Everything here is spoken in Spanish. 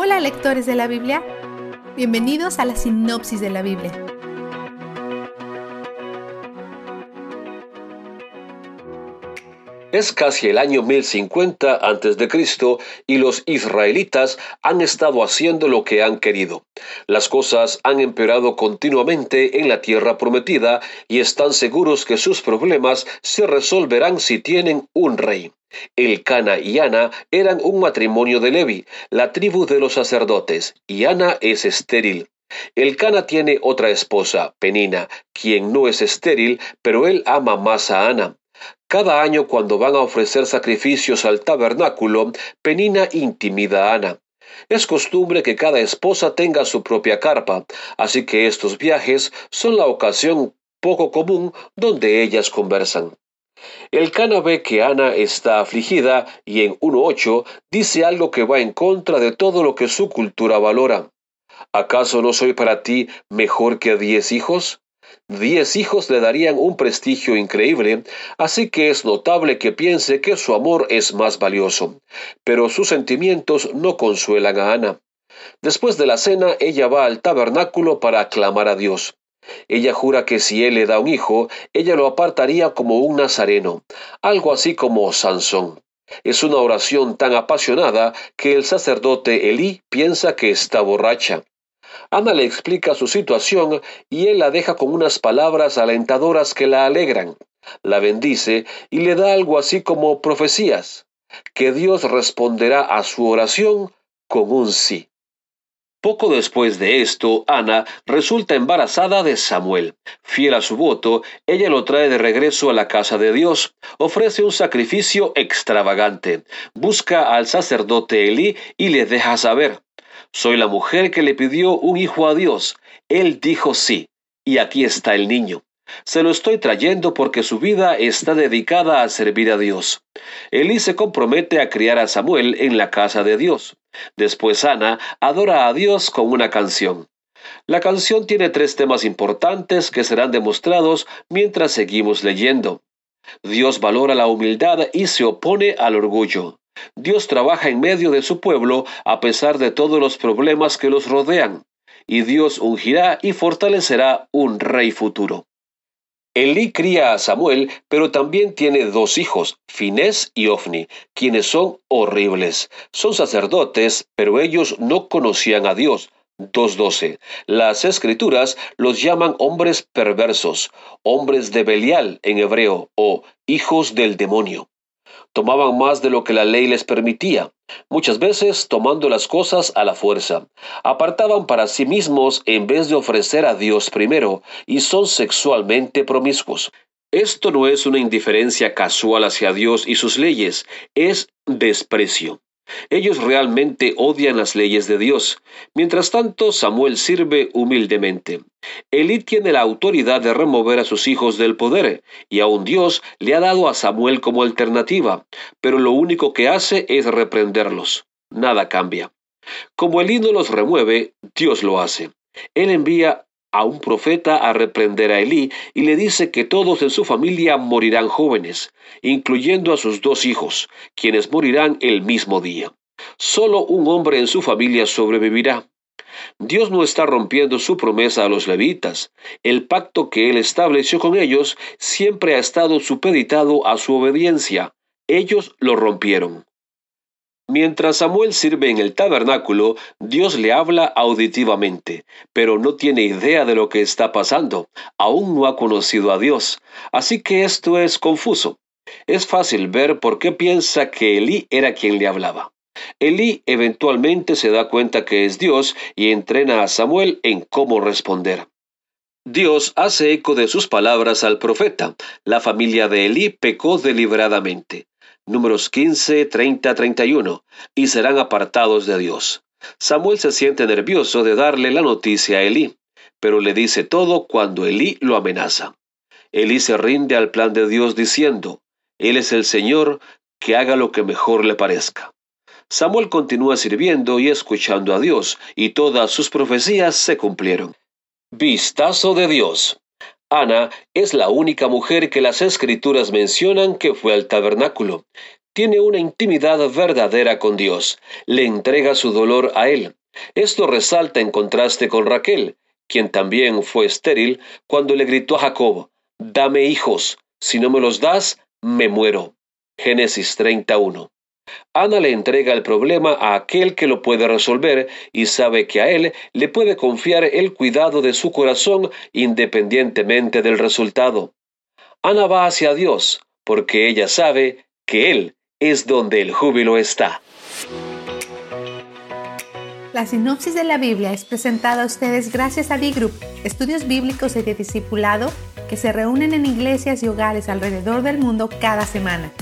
Hola lectores de la Biblia, bienvenidos a la sinopsis de la Biblia. Es casi el año 1050 a.C. y los israelitas han estado haciendo lo que han querido. Las cosas han empeorado continuamente en la tierra prometida y están seguros que sus problemas se resolverán si tienen un rey. El Cana y Ana eran un matrimonio de Levi, la tribu de los sacerdotes, y Ana es estéril. El Cana tiene otra esposa, Penina, quien no es estéril, pero él ama más a Ana. Cada año cuando van a ofrecer sacrificios al tabernáculo, Penina intimida a Ana. Es costumbre que cada esposa tenga su propia carpa, así que estos viajes son la ocasión poco común donde ellas conversan. El Cana ve que Ana está afligida y en 1.8 dice algo que va en contra de todo lo que su cultura valora. ¿Acaso no soy para ti mejor que diez hijos? Diez hijos le darían un prestigio increíble, así que es notable que piense que su amor es más valioso. Pero sus sentimientos no consuelan a Ana. Después de la cena, ella va al tabernáculo para aclamar a Dios. Ella jura que si él le da un hijo, ella lo apartaría como un nazareno, algo así como Sansón. Es una oración tan apasionada que el sacerdote Elí piensa que está borracha. Ana le explica su situación y él la deja con unas palabras alentadoras que la alegran. La bendice y le da algo así como profecías, que Dios responderá a su oración con un sí. Poco después de esto, Ana resulta embarazada de Samuel. Fiel a su voto, ella lo trae de regreso a la casa de Dios, ofrece un sacrificio extravagante, busca al sacerdote Elí y le deja saber, soy la mujer que le pidió un hijo a Dios. Él dijo sí, y aquí está el niño. Se lo estoy trayendo porque su vida está dedicada a servir a Dios. Elí se compromete a criar a Samuel en la casa de Dios. Después Ana adora a Dios con una canción. La canción tiene tres temas importantes que serán demostrados mientras seguimos leyendo. Dios valora la humildad y se opone al orgullo. Dios trabaja en medio de su pueblo a pesar de todos los problemas que los rodean, y Dios ungirá y fortalecerá un rey futuro. Elí cría a Samuel, pero también tiene dos hijos, Finés y Ofni, quienes son horribles. Son sacerdotes, pero ellos no conocían a Dios. 2.12. Las escrituras los llaman hombres perversos, hombres de Belial en hebreo, o hijos del demonio tomaban más de lo que la ley les permitía, muchas veces tomando las cosas a la fuerza. Apartaban para sí mismos en vez de ofrecer a Dios primero, y son sexualmente promiscuos. Esto no es una indiferencia casual hacia Dios y sus leyes, es desprecio. Ellos realmente odian las leyes de Dios. Mientras tanto, Samuel sirve humildemente. Elí tiene la autoridad de remover a sus hijos del poder, y aun Dios le ha dado a Samuel como alternativa, pero lo único que hace es reprenderlos. Nada cambia. Como Elí no los remueve, Dios lo hace. Él envía a un profeta a reprender a Elí y le dice que todos en su familia morirán jóvenes, incluyendo a sus dos hijos, quienes morirán el mismo día. Solo un hombre en su familia sobrevivirá. Dios no está rompiendo su promesa a los levitas. El pacto que él estableció con ellos siempre ha estado supeditado a su obediencia. Ellos lo rompieron. Mientras Samuel sirve en el tabernáculo, Dios le habla auditivamente, pero no tiene idea de lo que está pasando. Aún no ha conocido a Dios. Así que esto es confuso. Es fácil ver por qué piensa que Elí era quien le hablaba. Elí eventualmente se da cuenta que es Dios y entrena a Samuel en cómo responder. Dios hace eco de sus palabras al profeta. La familia de Elí pecó deliberadamente números 15, 30, 31, y serán apartados de Dios. Samuel se siente nervioso de darle la noticia a Elí, pero le dice todo cuando Elí lo amenaza. Elí se rinde al plan de Dios diciendo, Él es el Señor, que haga lo que mejor le parezca. Samuel continúa sirviendo y escuchando a Dios, y todas sus profecías se cumplieron. Vistazo de Dios. Ana es la única mujer que las escrituras mencionan que fue al tabernáculo. tiene una intimidad verdadera con Dios, le entrega su dolor a Él. Esto resalta en contraste con Raquel, quien también fue estéril cuando le gritó a Jacob, Dame hijos, si no me los das, me muero. Génesis 31. Ana le entrega el problema a aquel que lo puede resolver y sabe que a él le puede confiar el cuidado de su corazón independientemente del resultado. Ana va hacia Dios porque ella sabe que Él es donde el júbilo está. La sinopsis de la Biblia es presentada a ustedes gracias a D-Group, estudios bíblicos y de discipulado que se reúnen en iglesias y hogares alrededor del mundo cada semana.